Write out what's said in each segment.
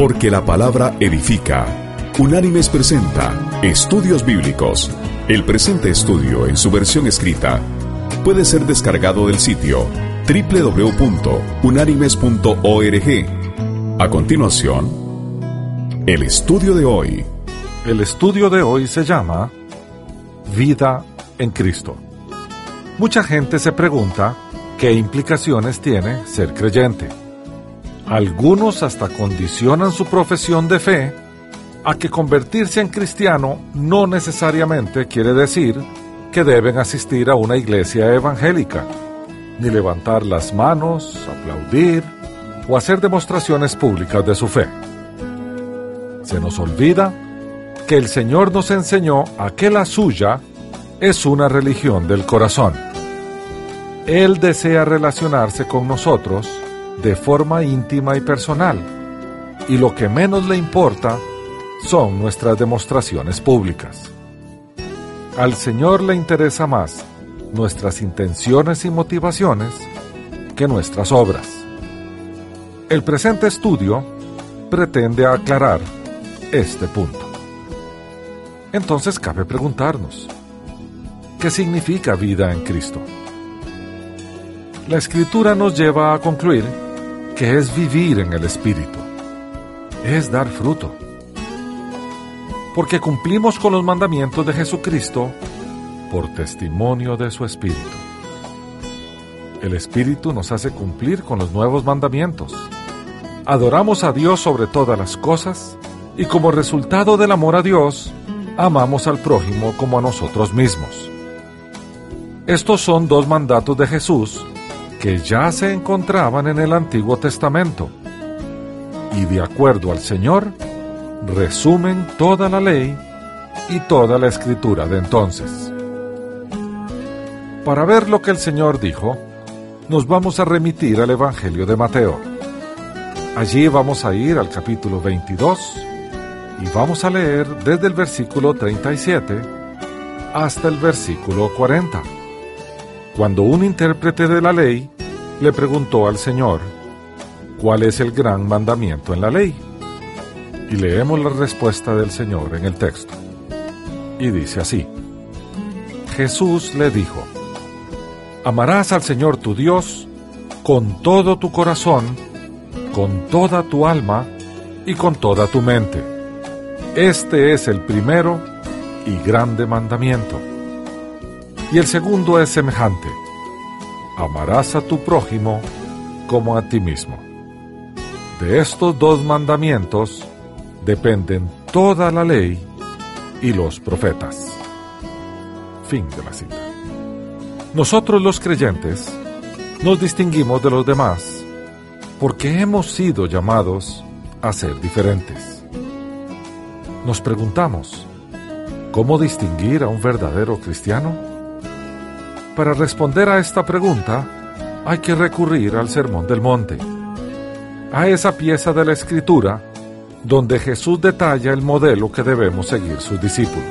Porque la palabra edifica. Unánimes presenta Estudios Bíblicos. El presente estudio en su versión escrita puede ser descargado del sitio www.unánimes.org. A continuación, el estudio de hoy. El estudio de hoy se llama Vida en Cristo. Mucha gente se pregunta qué implicaciones tiene ser creyente. Algunos hasta condicionan su profesión de fe a que convertirse en cristiano no necesariamente quiere decir que deben asistir a una iglesia evangélica, ni levantar las manos, aplaudir o hacer demostraciones públicas de su fe. Se nos olvida que el Señor nos enseñó a que la suya es una religión del corazón. Él desea relacionarse con nosotros de forma íntima y personal, y lo que menos le importa son nuestras demostraciones públicas. Al Señor le interesa más nuestras intenciones y motivaciones que nuestras obras. El presente estudio pretende aclarar este punto. Entonces cabe preguntarnos, ¿qué significa vida en Cristo? La escritura nos lleva a concluir que es vivir en el Espíritu, es dar fruto porque cumplimos con los mandamientos de Jesucristo por testimonio de su Espíritu. El Espíritu nos hace cumplir con los nuevos mandamientos. Adoramos a Dios sobre todas las cosas y como resultado del amor a Dios, amamos al prójimo como a nosotros mismos. Estos son dos mandatos de Jesús que ya se encontraban en el Antiguo Testamento y de acuerdo al Señor, resumen toda la ley y toda la escritura de entonces. Para ver lo que el Señor dijo, nos vamos a remitir al Evangelio de Mateo. Allí vamos a ir al capítulo 22 y vamos a leer desde el versículo 37 hasta el versículo 40, cuando un intérprete de la ley le preguntó al Señor, ¿cuál es el gran mandamiento en la ley? y leemos la respuesta del Señor en el texto. Y dice así, Jesús le dijo, Amarás al Señor tu Dios con todo tu corazón, con toda tu alma y con toda tu mente. Este es el primero y grande mandamiento. Y el segundo es semejante. Amarás a tu prójimo como a ti mismo. De estos dos mandamientos dependen toda la ley y los profetas. Fin de la cita. Nosotros los creyentes nos distinguimos de los demás porque hemos sido llamados a ser diferentes. Nos preguntamos, ¿cómo distinguir a un verdadero cristiano? Para responder a esta pregunta, hay que recurrir al Sermón del Monte, a esa pieza de la Escritura donde Jesús detalla el modelo que debemos seguir sus discípulos.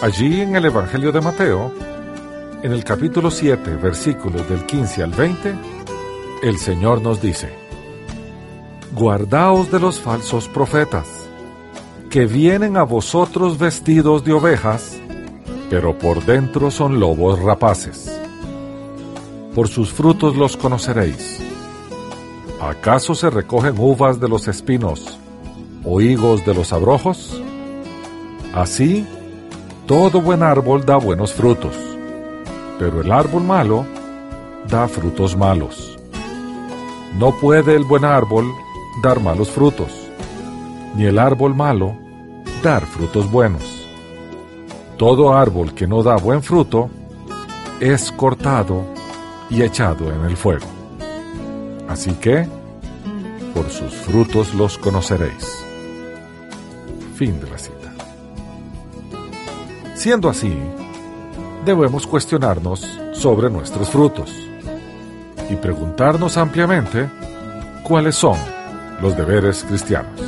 Allí en el Evangelio de Mateo, en el capítulo 7, versículos del 15 al 20, el Señor nos dice, Guardaos de los falsos profetas, que vienen a vosotros vestidos de ovejas, pero por dentro son lobos rapaces. Por sus frutos los conoceréis. ¿Acaso se recogen uvas de los espinos o higos de los abrojos? Así, todo buen árbol da buenos frutos, pero el árbol malo da frutos malos. No puede el buen árbol dar malos frutos, ni el árbol malo dar frutos buenos. Todo árbol que no da buen fruto es cortado y echado en el fuego. Así que, por sus frutos los conoceréis. Fin de la cita. Siendo así, debemos cuestionarnos sobre nuestros frutos y preguntarnos ampliamente cuáles son los deberes cristianos.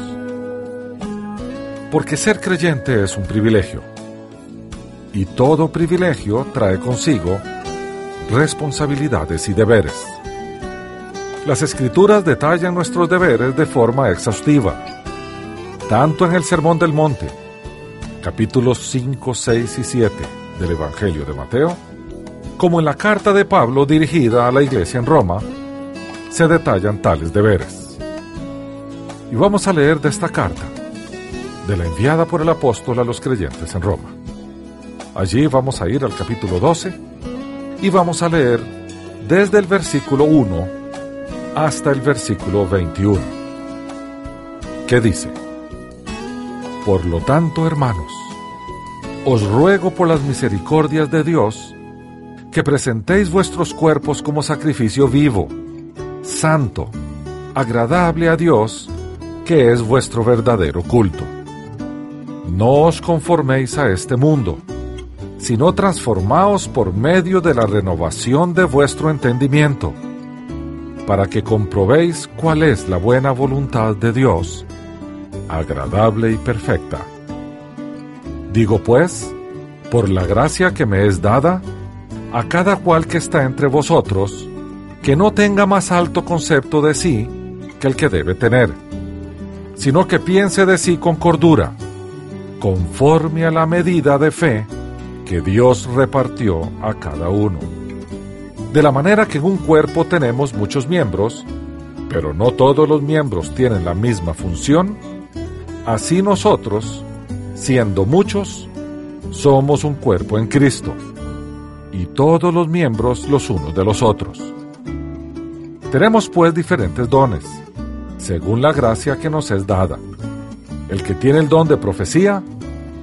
Porque ser creyente es un privilegio y todo privilegio trae consigo responsabilidades y deberes. Las escrituras detallan nuestros deberes de forma exhaustiva, tanto en el Sermón del Monte, capítulos 5, 6 y 7 del Evangelio de Mateo, como en la carta de Pablo dirigida a la iglesia en Roma, se detallan tales deberes. Y vamos a leer de esta carta, de la enviada por el apóstol a los creyentes en Roma. Allí vamos a ir al capítulo 12 y vamos a leer desde el versículo 1 hasta el versículo 21, que dice, Por lo tanto, hermanos, os ruego por las misericordias de Dios, que presentéis vuestros cuerpos como sacrificio vivo, santo, agradable a Dios, que es vuestro verdadero culto. No os conforméis a este mundo, sino transformaos por medio de la renovación de vuestro entendimiento para que comprobéis cuál es la buena voluntad de Dios, agradable y perfecta. Digo pues, por la gracia que me es dada, a cada cual que está entre vosotros, que no tenga más alto concepto de sí que el que debe tener, sino que piense de sí con cordura, conforme a la medida de fe que Dios repartió a cada uno. De la manera que en un cuerpo tenemos muchos miembros, pero no todos los miembros tienen la misma función, así nosotros, siendo muchos, somos un cuerpo en Cristo, y todos los miembros los unos de los otros. Tenemos pues diferentes dones, según la gracia que nos es dada. El que tiene el don de profecía,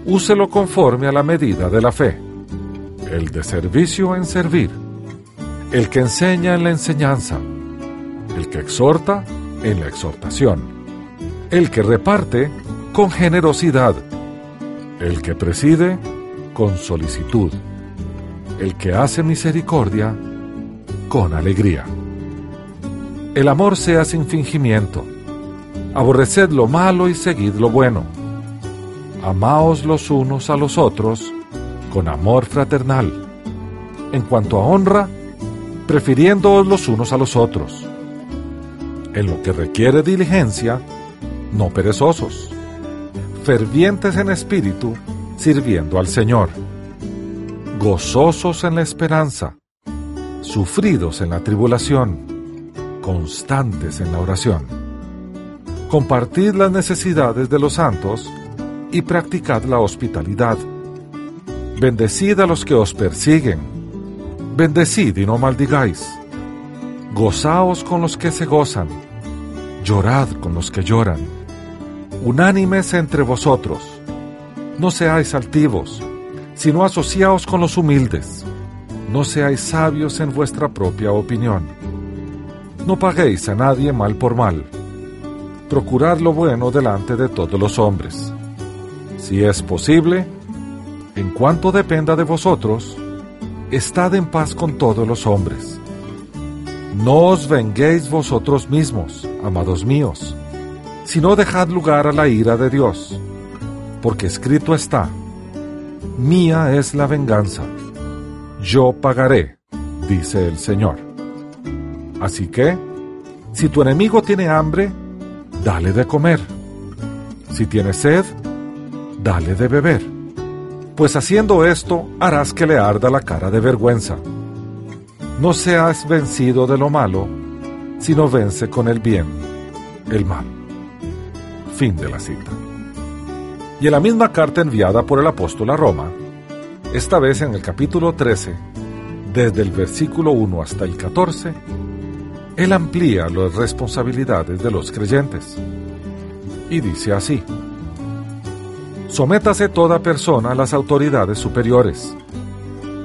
úselo conforme a la medida de la fe. El de servicio en servir el que enseña en la enseñanza, el que exhorta en la exhortación, el que reparte con generosidad, el que preside con solicitud, el que hace misericordia con alegría. El amor sea sin fingimiento, aborreced lo malo y seguid lo bueno. Amaos los unos a los otros con amor fraternal. En cuanto a honra, prefiriéndoos los unos a los otros. En lo que requiere diligencia, no perezosos, fervientes en espíritu, sirviendo al Señor, gozosos en la esperanza, sufridos en la tribulación, constantes en la oración. Compartid las necesidades de los santos y practicad la hospitalidad. Bendecid a los que os persiguen Bendecid y no maldigáis. Gozaos con los que se gozan. Llorad con los que lloran. Unánimes entre vosotros. No seáis altivos, sino asociaos con los humildes. No seáis sabios en vuestra propia opinión. No paguéis a nadie mal por mal. Procurad lo bueno delante de todos los hombres. Si es posible, en cuanto dependa de vosotros, estad en paz con todos los hombres. No os venguéis vosotros mismos, amados míos, sino dejad lugar a la ira de Dios, porque escrito está, Mía es la venganza, yo pagaré, dice el Señor. Así que, si tu enemigo tiene hambre, dale de comer. Si tiene sed, dale de beber pues haciendo esto harás que le arda la cara de vergüenza. No seas vencido de lo malo, sino vence con el bien el mal. Fin de la cita. Y en la misma carta enviada por el apóstol a Roma, esta vez en el capítulo 13, desde el versículo 1 hasta el 14, él amplía las responsabilidades de los creyentes. Y dice así, Sométase toda persona a las autoridades superiores,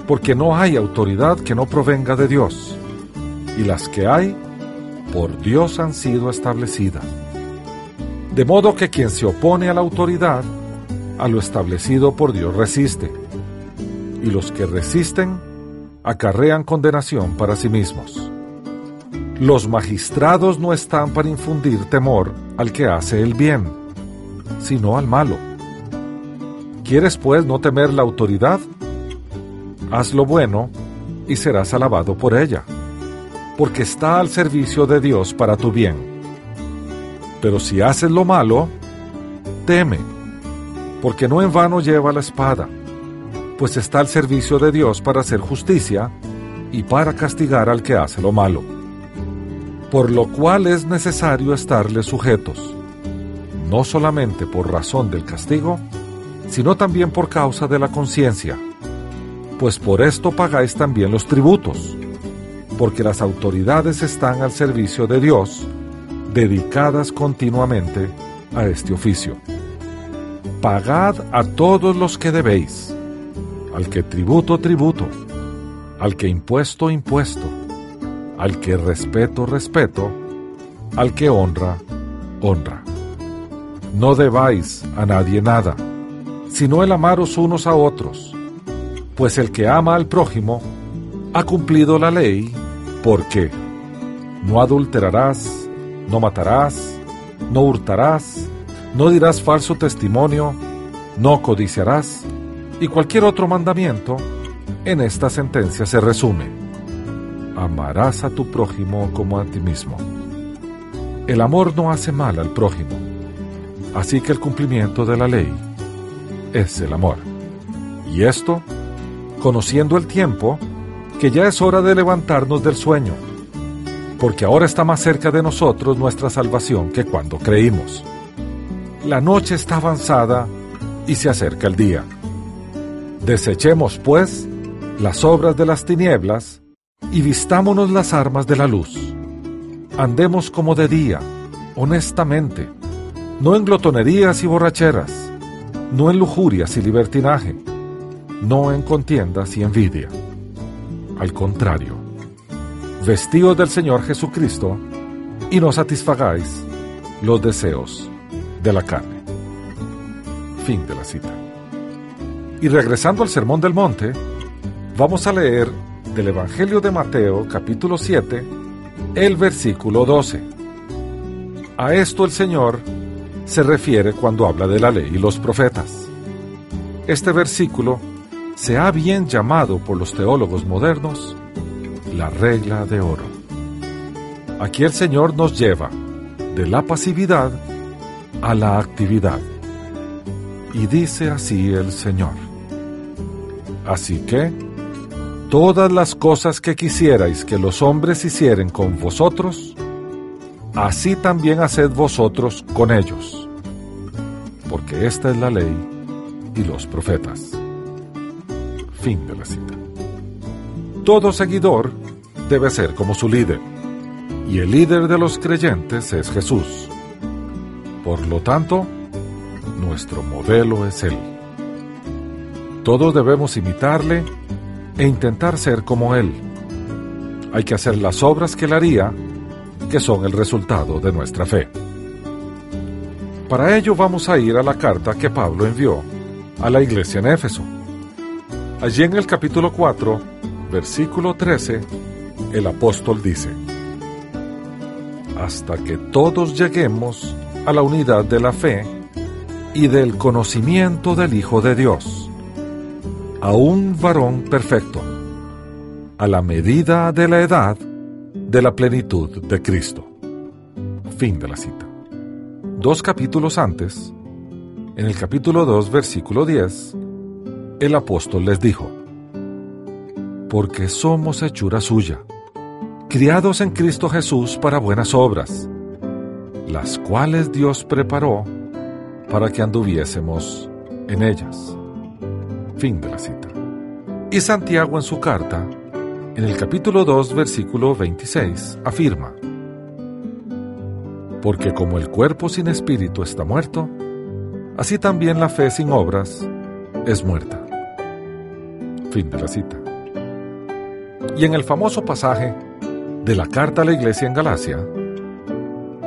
porque no hay autoridad que no provenga de Dios, y las que hay, por Dios han sido establecidas. De modo que quien se opone a la autoridad, a lo establecido por Dios resiste, y los que resisten acarrean condenación para sí mismos. Los magistrados no están para infundir temor al que hace el bien, sino al malo ¿Quieres pues no temer la autoridad? Haz lo bueno y serás alabado por ella. porque está al servicio de Dios para tu bien. Pero si haces lo malo, teme, porque no en vano lleva la espada, pues está al servicio de Dios para hacer justicia y para castigar al que hace lo malo. Por lo cual es necesario estarle sujetos, no solamente por razón del castigo, sino también por causa de la conciencia, pues por esto pagáis también los tributos porque las autoridades están al servicio de Dios, dedicadas continuamente a este oficio. Pagad a todos los que debéis, al que tributo, tributo, al que impuesto, impuesto, al que respeto, respeto, al que honra, honra. No debáis a nadie nada, sino el amaros unos a otros, pues el que ama al prójimo ha cumplido la ley porque no adulterarás, no matarás, no hurtarás, no dirás falso testimonio, no codiciarás, y cualquier otro mandamiento, en esta sentencia se resume. Amarás a tu prójimo como a ti mismo. El amor no hace mal al prójimo, así que el cumplimiento de la ley es el amor. Y esto, conociendo el tiempo, que ya es hora de levantarnos del sueño, porque ahora está más cerca de nosotros nuestra salvación que cuando creímos. La noche está avanzada y se acerca el día. Desechemos, pues, las obras de las tinieblas y vistámonos las armas de la luz. Andemos como de día, honestamente, no en glotonerías y borracheras, no en lujurias y libertinaje, no en contiendas y envidia al contrario, vestíos del Señor Jesucristo y no satisfagáis los deseos de la carne. Fin de la cita. Y regresando al Sermón del Monte, vamos a leer del Evangelio de Mateo capítulo 7, el versículo 12. A esto el Señor se refiere cuando habla de la ley y los profetas. Este versículo se ha bien llamado por los teólogos modernos la regla de oro. Aquí el Señor nos lleva de la pasividad a la actividad. Y dice así el Señor. Así que, todas las cosas que quisierais que los hombres hicieren con vosotros, así también haced vosotros con ellos, porque esta es la ley y los profetas. Fin de la cita. Todo seguidor debe ser como su líder, y el líder de los creyentes es Jesús. Por lo tanto, nuestro modelo es Él. Todos debemos imitarle e intentar ser como Él. Hay que hacer las obras que Él haría, que son el resultado de nuestra fe. Para ello vamos a ir a la carta que Pablo envió a la iglesia en Éfeso. Allí en el capítulo 4, versículo 13, el apóstol dice, hasta que todos lleguemos a la unidad de la fe y del conocimiento del Hijo de Dios, a un varón perfecto, a la medida de la edad de la plenitud de Cristo. Fin de la cita. Dos capítulos antes, en el capítulo 2, versículo 10, el apóstol les dijo, porque somos hechura suya, criados en Cristo Jesús para buenas obras, las cuales Dios preparó para que anduviésemos en ellas. Fin de la cita. Y Santiago en su carta, en el capítulo 2, versículo 26, afirma, porque como el cuerpo sin espíritu está muerto, así también la fe sin obras es muerta. Fin de la cita. Y en el famoso pasaje de la carta a la iglesia en Galacia,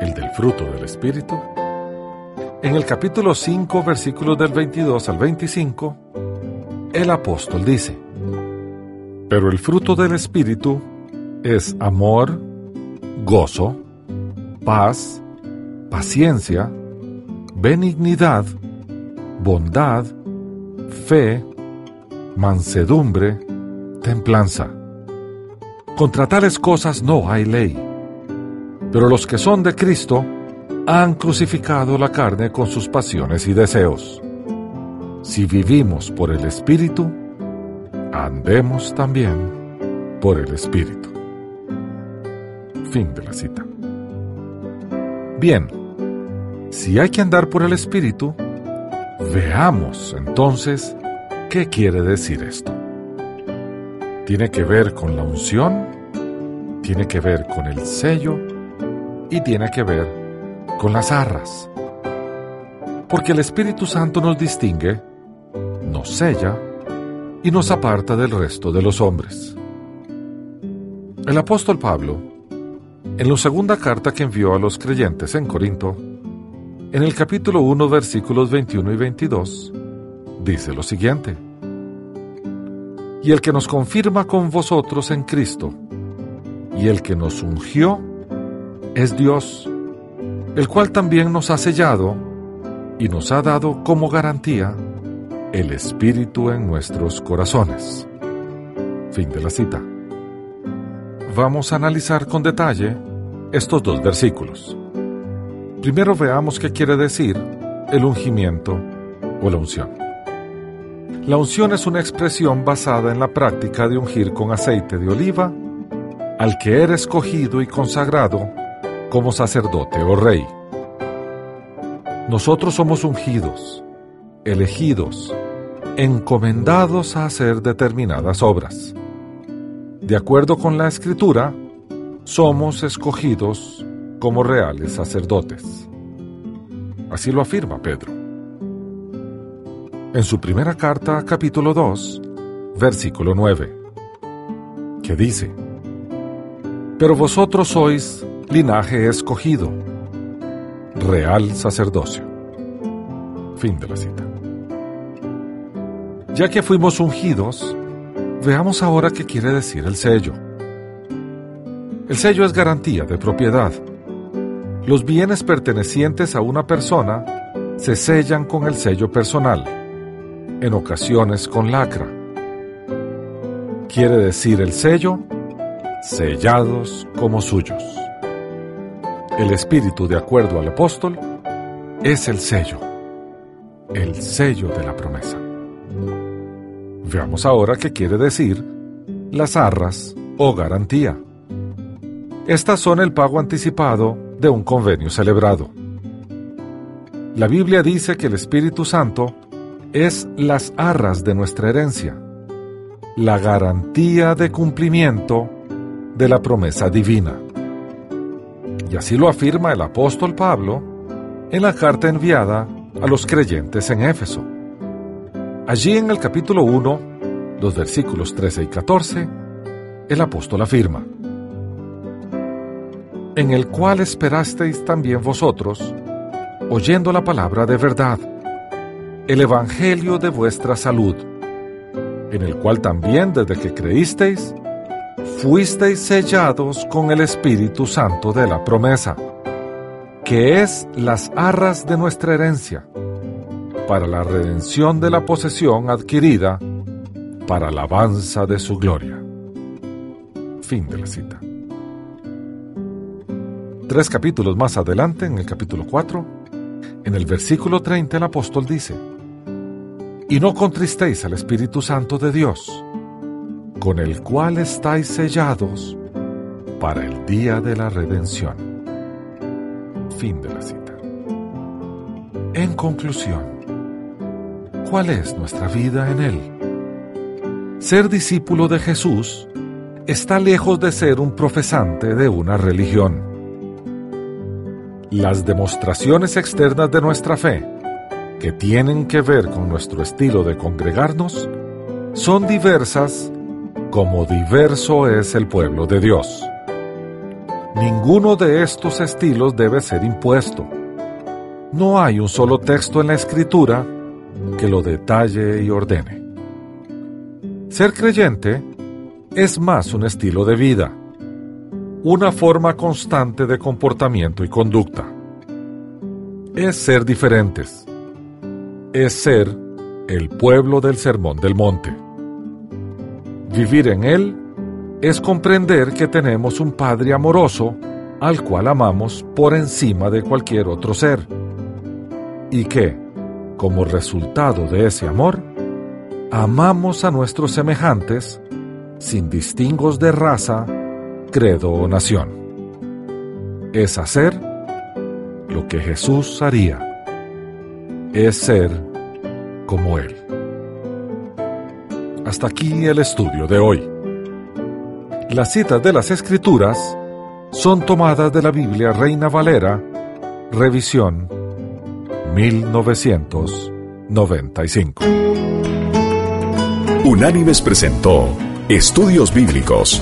el del fruto del Espíritu, en el capítulo 5, versículos del 22 al 25, el apóstol dice, pero el fruto del Espíritu es amor, gozo, paz, paciencia, benignidad, bondad, fe, mansedumbre, templanza. Contra tales cosas no hay ley. Pero los que son de Cristo han crucificado la carne con sus pasiones y deseos. Si vivimos por el Espíritu, andemos también por el Espíritu. Fin de la cita. Bien, si hay que andar por el Espíritu, veamos entonces qué quiere decir esto. Tiene que ver con la unción, tiene que ver con el sello y tiene que ver con las arras. Porque el Espíritu Santo nos distingue, nos sella y nos aparta del resto de los hombres. El apóstol Pablo en la segunda carta que envió a los creyentes en Corinto, en el capítulo 1, versículos 21 y 22, dice lo siguiente. Y el que nos confirma con vosotros en Cristo, y el que nos ungió, es Dios, el cual también nos ha sellado y nos ha dado como garantía el Espíritu en nuestros corazones. Fin de la cita vamos a analizar con detalle estos dos versículos. Primero veamos qué quiere decir el ungimiento o la unción. La unción es una expresión basada en la práctica de ungir con aceite de oliva al que era escogido y consagrado como sacerdote o rey. Nosotros somos ungidos, elegidos, encomendados a hacer determinadas obras. De acuerdo con la escritura, somos escogidos como reales sacerdotes. Así lo afirma Pedro. En su primera carta, capítulo 2, versículo 9, que dice, Pero vosotros sois linaje escogido, real sacerdocio. Fin de la cita. Ya que fuimos ungidos, Veamos ahora qué quiere decir el sello. El sello es garantía de propiedad. Los bienes pertenecientes a una persona se sellan con el sello personal, en ocasiones con lacra. Quiere decir el sello, sellados como suyos. El espíritu, de acuerdo al apóstol, es el sello, el sello de la promesa. Veamos ahora qué quiere decir las arras o garantía. Estas son el pago anticipado de un convenio celebrado. La Biblia dice que el Espíritu Santo es las arras de nuestra herencia, la garantía de cumplimiento de la promesa divina. Y así lo afirma el apóstol Pablo en la carta enviada a los creyentes en Éfeso. Allí en el capítulo 1, los versículos 13 y 14, el apóstol afirma, en el cual esperasteis también vosotros, oyendo la palabra de verdad, el Evangelio de vuestra salud, en el cual también desde que creísteis, fuisteis sellados con el Espíritu Santo de la promesa, que es las arras de nuestra herencia para la redención de la posesión adquirida para alabanza de su gloria. Fin de la cita. Tres capítulos más adelante, en el capítulo 4, en el versículo 30 el apóstol dice, Y no contristéis al Espíritu Santo de Dios, con el cual estáis sellados para el día de la redención. Fin de la cita. En conclusión, ¿Cuál es nuestra vida en Él? Ser discípulo de Jesús está lejos de ser un profesante de una religión. Las demostraciones externas de nuestra fe, que tienen que ver con nuestro estilo de congregarnos, son diversas como diverso es el pueblo de Dios. Ninguno de estos estilos debe ser impuesto. No hay un solo texto en la escritura que lo detalle y ordene. Ser creyente es más un estilo de vida, una forma constante de comportamiento y conducta. Es ser diferentes. Es ser el pueblo del Sermón del Monte. Vivir en él es comprender que tenemos un Padre amoroso al cual amamos por encima de cualquier otro ser y que, como resultado de ese amor, amamos a nuestros semejantes sin distingos de raza, credo o nación. Es hacer lo que Jesús haría. Es ser como Él. Hasta aquí el estudio de hoy. Las citas de las Escrituras son tomadas de la Biblia Reina Valera, revisión 1995. Unánimes presentó Estudios Bíblicos.